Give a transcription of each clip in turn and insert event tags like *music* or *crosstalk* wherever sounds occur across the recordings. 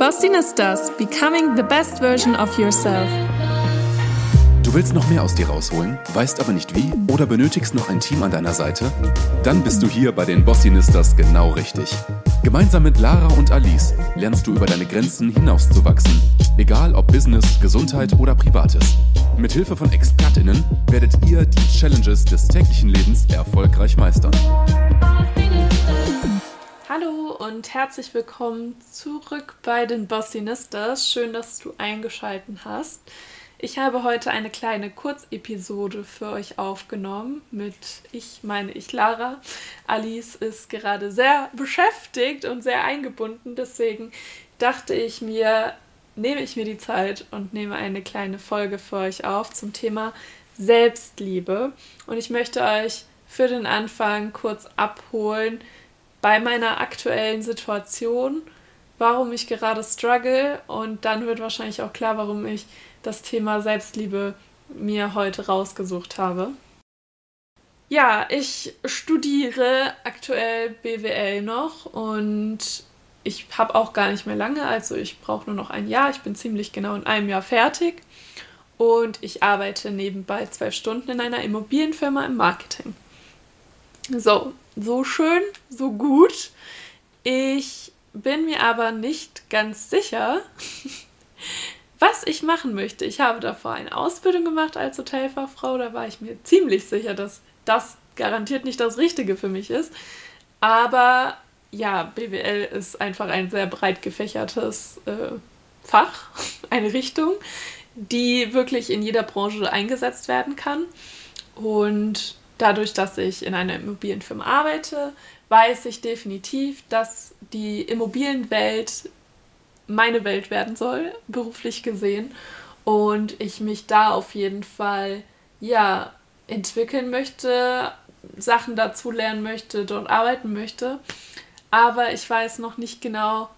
Bossinistas, becoming the best version of yourself. Du willst noch mehr aus dir rausholen, weißt aber nicht wie oder benötigst noch ein Team an deiner Seite? Dann bist du hier bei den Bossinistas genau richtig. Gemeinsam mit Lara und Alice lernst du über deine Grenzen hinauszuwachsen. Egal ob Business, Gesundheit oder Privates. Mit Hilfe von ExpertInnen werdet ihr die Challenges des täglichen Lebens erfolgreich meistern. Hallo und herzlich willkommen zurück bei den Bossinistas. Schön, dass du eingeschaltet hast. Ich habe heute eine kleine Kurzepisode für euch aufgenommen mit ich meine ich Lara. Alice ist gerade sehr beschäftigt und sehr eingebunden, deswegen dachte ich mir, nehme ich mir die Zeit und nehme eine kleine Folge für euch auf zum Thema Selbstliebe und ich möchte euch für den Anfang kurz abholen, bei meiner aktuellen Situation, warum ich gerade struggle und dann wird wahrscheinlich auch klar, warum ich das Thema Selbstliebe mir heute rausgesucht habe. Ja, ich studiere aktuell BWL noch und ich habe auch gar nicht mehr lange, also ich brauche nur noch ein Jahr. Ich bin ziemlich genau in einem Jahr fertig und ich arbeite nebenbei zwölf Stunden in einer Immobilienfirma im Marketing. So, so schön, so gut. Ich bin mir aber nicht ganz sicher, *laughs* was ich machen möchte. Ich habe davor eine Ausbildung gemacht als Hotelfachfrau. Da war ich mir ziemlich sicher, dass das garantiert nicht das Richtige für mich ist. Aber ja, BWL ist einfach ein sehr breit gefächertes äh, Fach, *laughs* eine Richtung, die wirklich in jeder Branche eingesetzt werden kann. Und dadurch, dass ich in einer Immobilienfirma arbeite, weiß ich definitiv, dass die Immobilienwelt meine Welt werden soll, beruflich gesehen. Und ich mich da auf jeden Fall, ja, entwickeln möchte, Sachen dazu lernen möchte, dort arbeiten möchte. Aber ich weiß noch nicht genau,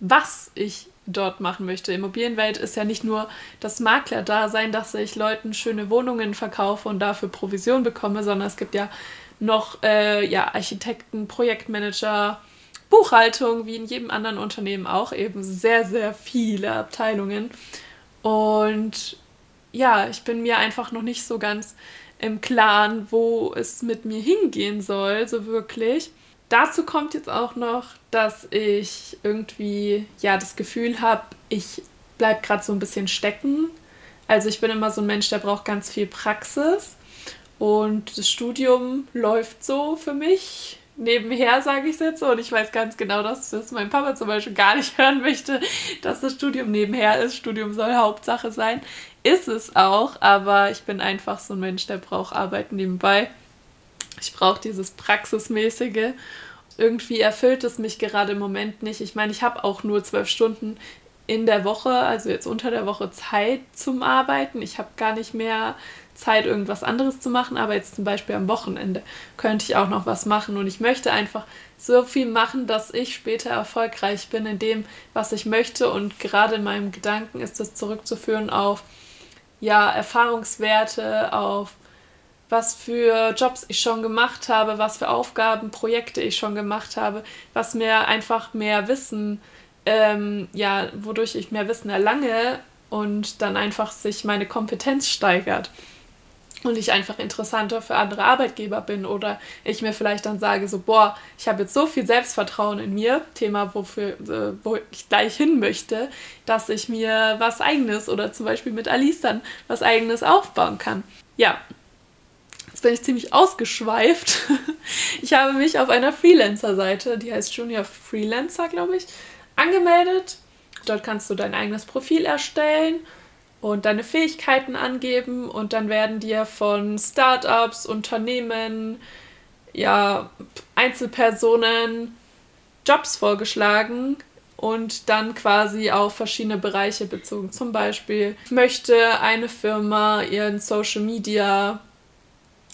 was ich dort machen möchte. Immobilienwelt ist ja nicht nur das Makler-Dasein, dass ich Leuten schöne Wohnungen verkaufe und dafür Provision bekomme, sondern es gibt ja noch äh, ja, Architekten, Projektmanager, Buchhaltung, wie in jedem anderen Unternehmen auch, eben sehr, sehr viele Abteilungen. Und ja, ich bin mir einfach noch nicht so ganz im Klaren, wo es mit mir hingehen soll, so wirklich. Dazu kommt jetzt auch noch, dass ich irgendwie ja das Gefühl habe, ich bleibe gerade so ein bisschen stecken. Also ich bin immer so ein Mensch, der braucht ganz viel Praxis und das Studium läuft so für mich nebenher, sage ich jetzt so. Und ich weiß ganz genau, dass das mein Papa zum Beispiel gar nicht *laughs* hören möchte, dass das Studium nebenher ist. Studium soll Hauptsache sein. Ist es auch, aber ich bin einfach so ein Mensch, der braucht Arbeit nebenbei. Ich brauche dieses Praxismäßige. Irgendwie erfüllt es mich gerade im Moment nicht. Ich meine, ich habe auch nur zwölf Stunden in der Woche, also jetzt unter der Woche Zeit zum Arbeiten. Ich habe gar nicht mehr Zeit, irgendwas anderes zu machen, aber jetzt zum Beispiel am Wochenende könnte ich auch noch was machen und ich möchte einfach so viel machen, dass ich später erfolgreich bin in dem, was ich möchte und gerade in meinem Gedanken ist das zurückzuführen auf ja, Erfahrungswerte, auf was für Jobs ich schon gemacht habe, was für Aufgaben, Projekte ich schon gemacht habe, was mir einfach mehr Wissen, ähm, ja, wodurch ich mehr Wissen erlange und dann einfach sich meine Kompetenz steigert und ich einfach interessanter für andere Arbeitgeber bin oder ich mir vielleicht dann sage so boah ich habe jetzt so viel Selbstvertrauen in mir Thema wofür äh, wo ich gleich hin möchte dass ich mir was eigenes oder zum Beispiel mit Alice dann was eigenes aufbauen kann. Ja Jetzt bin ich ziemlich ausgeschweift. *laughs* Ich habe mich auf einer Freelancer-Seite, die heißt Junior Freelancer, glaube ich, angemeldet. Dort kannst du dein eigenes Profil erstellen und deine Fähigkeiten angeben und dann werden dir von Startups, Unternehmen, ja, Einzelpersonen Jobs vorgeschlagen und dann quasi auf verschiedene Bereiche bezogen. Zum Beispiel möchte eine Firma ihren Social Media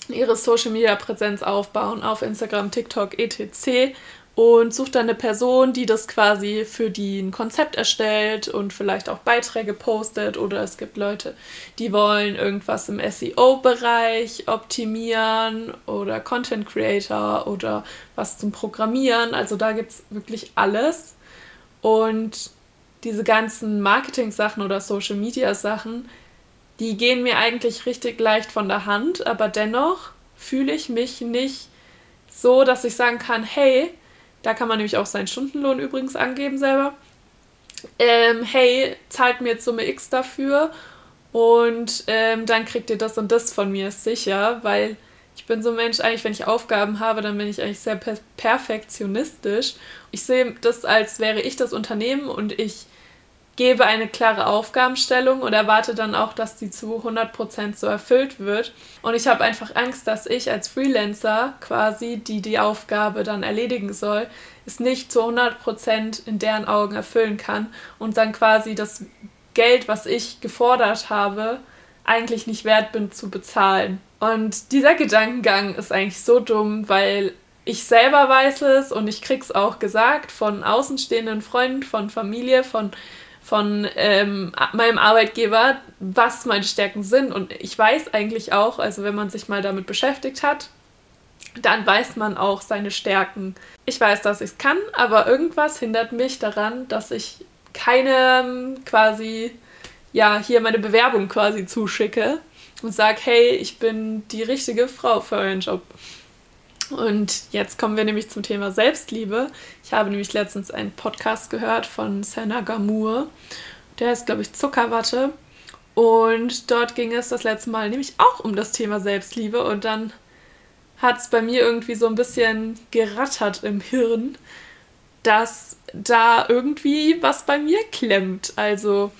ihre Social Media Präsenz aufbauen auf Instagram, TikTok, etc. Und sucht dann eine Person, die das quasi für die ein Konzept erstellt und vielleicht auch Beiträge postet. Oder es gibt Leute, die wollen irgendwas im SEO-Bereich optimieren oder Content Creator oder was zum Programmieren. Also da gibt es wirklich alles. Und diese ganzen Marketing-Sachen oder Social-Media-Sachen, die gehen mir eigentlich richtig leicht von der Hand, aber dennoch fühle ich mich nicht so, dass ich sagen kann, hey, da kann man nämlich auch seinen Stundenlohn übrigens angeben selber. Ähm, hey, zahlt mir jetzt Summe X dafür und ähm, dann kriegt ihr das und das von mir sicher, weil ich bin so ein Mensch, eigentlich, wenn ich Aufgaben habe, dann bin ich eigentlich sehr per perfektionistisch. Ich sehe das, als wäre ich das Unternehmen und ich gebe eine klare Aufgabenstellung und erwarte dann auch, dass die zu 100% so erfüllt wird. Und ich habe einfach Angst, dass ich als Freelancer quasi, die die Aufgabe dann erledigen soll, es nicht zu 100% in deren Augen erfüllen kann und dann quasi das Geld, was ich gefordert habe, eigentlich nicht wert bin zu bezahlen. Und dieser Gedankengang ist eigentlich so dumm, weil ich selber weiß es und ich krieg's auch gesagt von außenstehenden Freunden, von Familie, von von ähm, meinem Arbeitgeber, was meine Stärken sind. Und ich weiß eigentlich auch, also wenn man sich mal damit beschäftigt hat, dann weiß man auch seine Stärken. Ich weiß, dass ich es kann, aber irgendwas hindert mich daran, dass ich keine ähm, quasi, ja, hier meine Bewerbung quasi zuschicke und sage, hey, ich bin die richtige Frau für euren Job. Und jetzt kommen wir nämlich zum Thema Selbstliebe. Ich habe nämlich letztens einen Podcast gehört von Senna Gamur. Der heißt, glaube ich, Zuckerwatte. Und dort ging es das letzte Mal nämlich auch um das Thema Selbstliebe. Und dann hat es bei mir irgendwie so ein bisschen gerattert im Hirn, dass da irgendwie was bei mir klemmt. Also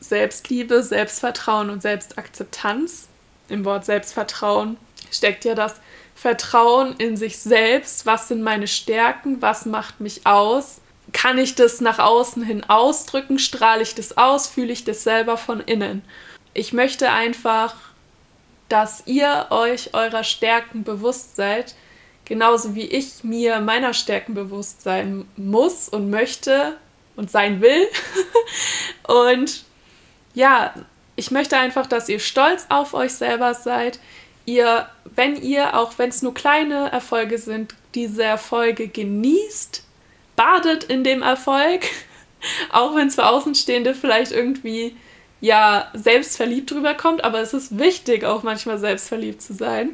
Selbstliebe, Selbstvertrauen und Selbstakzeptanz. Im Wort Selbstvertrauen steckt ja das Vertrauen in sich selbst, was sind meine Stärken, was macht mich aus, kann ich das nach außen hin ausdrücken, strahle ich das aus, fühle ich das selber von innen. Ich möchte einfach, dass ihr euch eurer Stärken bewusst seid, genauso wie ich mir meiner Stärken bewusst sein muss und möchte und sein will. *laughs* und ja, ich möchte einfach, dass ihr stolz auf euch selber seid, ihr, wenn ihr, auch wenn es nur kleine Erfolge sind, diese Erfolge genießt, badet in dem Erfolg, *laughs* auch wenn es für Außenstehende vielleicht irgendwie ja selbstverliebt drüber kommt, aber es ist wichtig, auch manchmal selbstverliebt zu sein.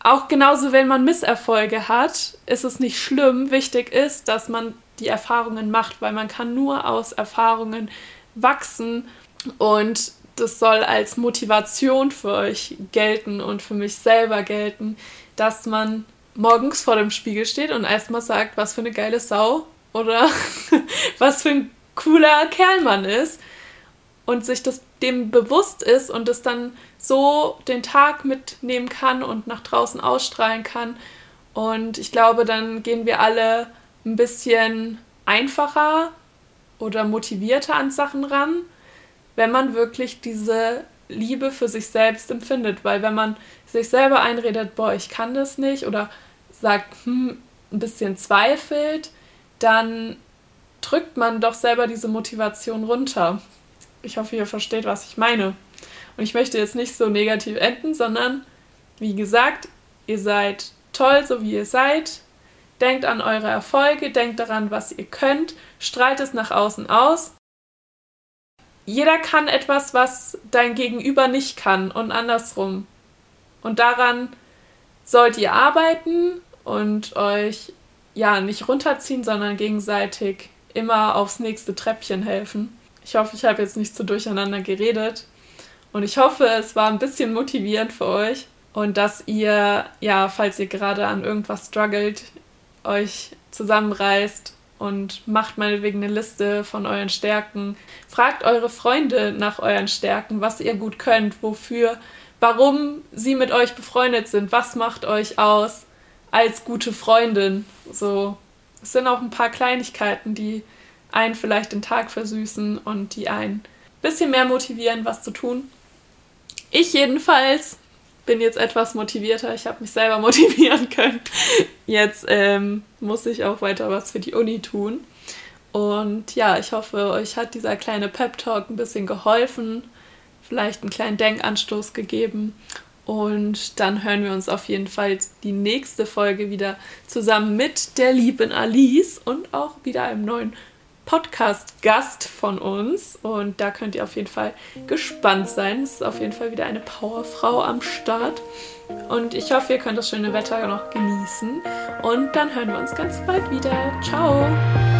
Auch genauso, wenn man Misserfolge hat, ist es nicht schlimm. Wichtig ist, dass man die Erfahrungen macht, weil man kann nur aus Erfahrungen wachsen und das soll als Motivation für euch gelten und für mich selber gelten, dass man morgens vor dem Spiegel steht und erstmal sagt, was für eine geile Sau oder *laughs* was für ein cooler Kerl man ist und sich das dem bewusst ist und es dann so den Tag mitnehmen kann und nach draußen ausstrahlen kann. Und ich glaube, dann gehen wir alle ein bisschen einfacher oder motivierter an Sachen ran wenn man wirklich diese Liebe für sich selbst empfindet. Weil wenn man sich selber einredet, boah, ich kann das nicht oder sagt, hm, ein bisschen zweifelt, dann drückt man doch selber diese Motivation runter. Ich hoffe, ihr versteht, was ich meine. Und ich möchte jetzt nicht so negativ enden, sondern wie gesagt, ihr seid toll, so wie ihr seid. Denkt an eure Erfolge, denkt daran, was ihr könnt, strahlt es nach außen aus jeder kann etwas, was dein Gegenüber nicht kann und andersrum. Und daran sollt ihr arbeiten und euch ja nicht runterziehen, sondern gegenseitig immer aufs nächste Treppchen helfen. Ich hoffe, ich habe jetzt nicht so durcheinander geredet. Und ich hoffe, es war ein bisschen motivierend für euch und dass ihr, ja, falls ihr gerade an irgendwas struggelt, euch zusammenreißt und macht meinetwegen eine Liste von euren Stärken. Fragt eure Freunde nach euren Stärken, was ihr gut könnt, wofür, warum sie mit euch befreundet sind, was macht euch aus als gute Freundin. So, es sind auch ein paar Kleinigkeiten, die einen vielleicht den Tag versüßen und die einen ein bisschen mehr motivieren, was zu tun. Ich jedenfalls bin jetzt etwas motivierter. Ich habe mich selber *laughs* motivieren können. Jetzt ähm, muss ich auch weiter was für die Uni tun. Und ja, ich hoffe, euch hat dieser kleine Pep-Talk ein bisschen geholfen, vielleicht einen kleinen Denkanstoß gegeben. Und dann hören wir uns auf jeden Fall die nächste Folge wieder zusammen mit der lieben Alice und auch wieder einem neuen Podcast-Gast von uns. Und da könnt ihr auf jeden Fall gespannt sein. Es ist auf jeden Fall wieder eine Powerfrau am Start. Und ich hoffe, ihr könnt das schöne Wetter noch genießen. Und dann hören wir uns ganz bald wieder. Ciao!